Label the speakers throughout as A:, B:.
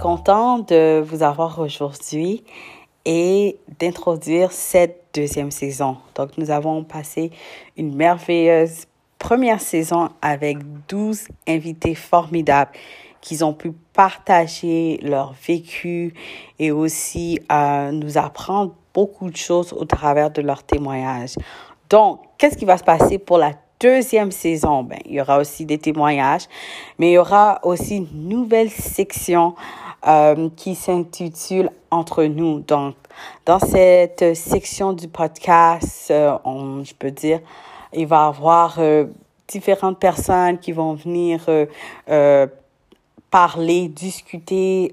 A: Content de vous avoir aujourd'hui et d'introduire cette deuxième saison. Donc, nous avons passé une merveilleuse première saison avec 12 invités formidables qui ont pu partager leur vécu et aussi euh, nous apprendre beaucoup de choses au travers de leur témoignage. Donc, qu'est-ce qui va se passer pour la deuxième saison? Ben, il y aura aussi des témoignages, mais il y aura aussi une nouvelle section euh, qui s'intitule Entre nous. Donc, dans cette section du podcast, euh, on, je peux dire, il va y avoir euh, différentes personnes qui vont venir parler, discuter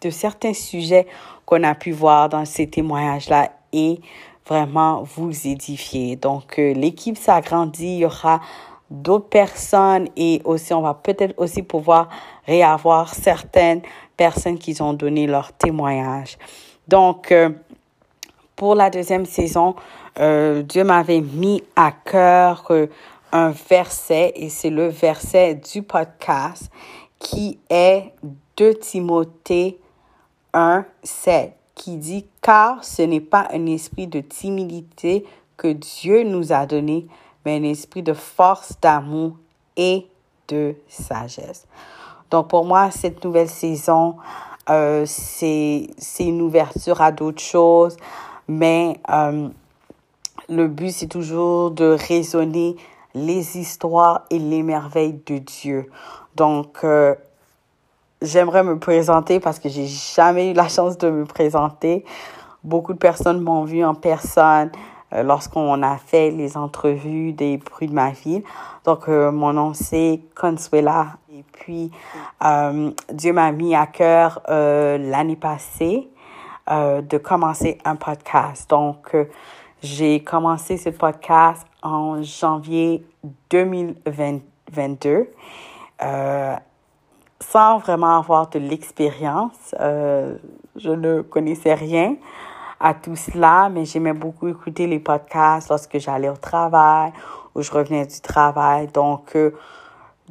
A: de certains sujets qu'on a pu voir dans ces témoignages-là et vraiment vous édifier. Donc, l'équipe s'agrandit, il y aura d'autres personnes et aussi on va peut-être aussi pouvoir réavoir certaines personnes qui ont donné leur témoignage. Donc, euh, pour la deuxième saison, euh, Dieu m'avait mis à cœur euh, un verset, et c'est le verset du podcast qui est de Timothée 1, 7, qui dit, car ce n'est pas un esprit de timidité que Dieu nous a donné, mais un esprit de force, d'amour et de sagesse. Donc pour moi, cette nouvelle saison, euh, c'est une ouverture à d'autres choses, mais euh, le but, c'est toujours de raisonner les histoires et les merveilles de Dieu. Donc, euh, j'aimerais me présenter parce que j'ai jamais eu la chance de me présenter. Beaucoup de personnes m'ont vu en personne lorsqu'on a fait les entrevues des bruits de ma ville. Donc, mon nom, c'est Consuela et puis, euh, Dieu m'a mis à cœur euh, l'année passée euh, de commencer un podcast. Donc, j'ai commencé ce podcast en janvier 2022 sans vraiment avoir de l'expérience. je ne connaissais rien à tout cela, mais j'aimais beaucoup écouter les podcasts lorsque j'allais au travail ou je revenais du travail. Donc,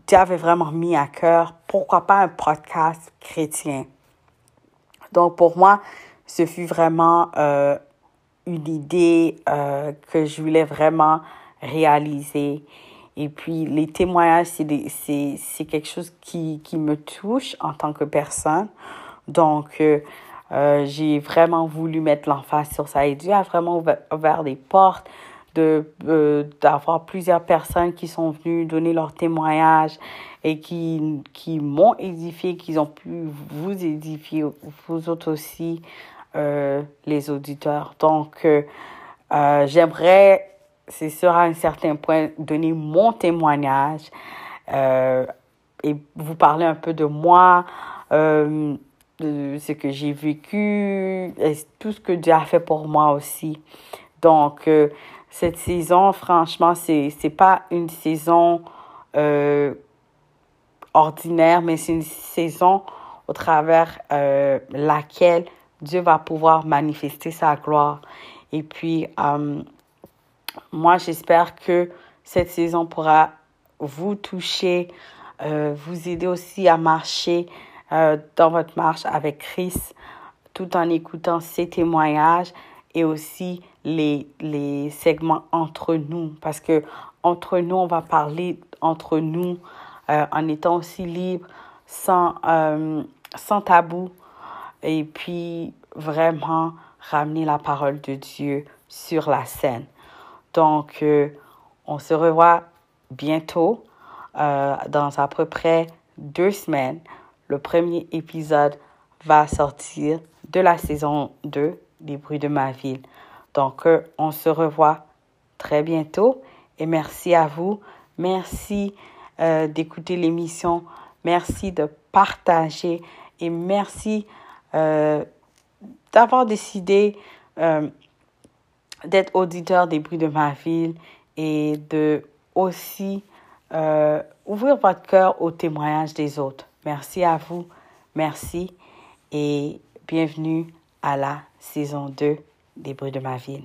A: Dieu avait vraiment mis à cœur, pourquoi pas un podcast chrétien. Donc pour moi, ce fut vraiment euh, une idée euh, que je voulais vraiment réaliser. Et puis les témoignages, c'est quelque chose qui, qui me touche en tant que personne. Donc euh, j'ai vraiment voulu mettre l'emphase sur ça. Et Dieu a vraiment ouvert, des portes de euh, d'avoir plusieurs personnes qui sont venues donner leur témoignage et qui qui m'ont édifié, qui ont pu vous édifier, vous autres aussi, euh, les auditeurs. Donc, euh, euh j'aimerais, c'est sûr, à un certain point, donner mon témoignage euh, et vous parler un peu de moi, euh, de ce que j'ai vécu, et tout ce que Dieu a fait pour moi aussi. Donc, cette saison, franchement, c'est n'est pas une saison euh, ordinaire, mais c'est une saison au travers euh, laquelle Dieu va pouvoir manifester sa gloire. Et puis, euh, moi, j'espère que cette saison pourra vous toucher, vous aider aussi à marcher dans votre marche avec Christ, tout en écoutant ses témoignages et aussi les, les segments entre nous. Parce que entre nous, on va parler entre nous euh, en étant aussi libre, sans, euh, sans tabou. Et puis vraiment ramener la parole de Dieu sur la scène. Donc, euh, on se revoit bientôt dans à peu près deux semaines. Le premier épisode va sortir de la saison 2 des bruits de ma ville. Donc, euh, on se revoit très bientôt et merci à vous. Merci euh, d'écouter l'émission. Merci de partager et merci euh, d'avoir décidé d'être auditeur des bruits de ma ville et de aussi ouvrir votre cœur au témoignage des autres. Merci à vous. Merci et bienvenue à la saison 2 des bruits de ma ville.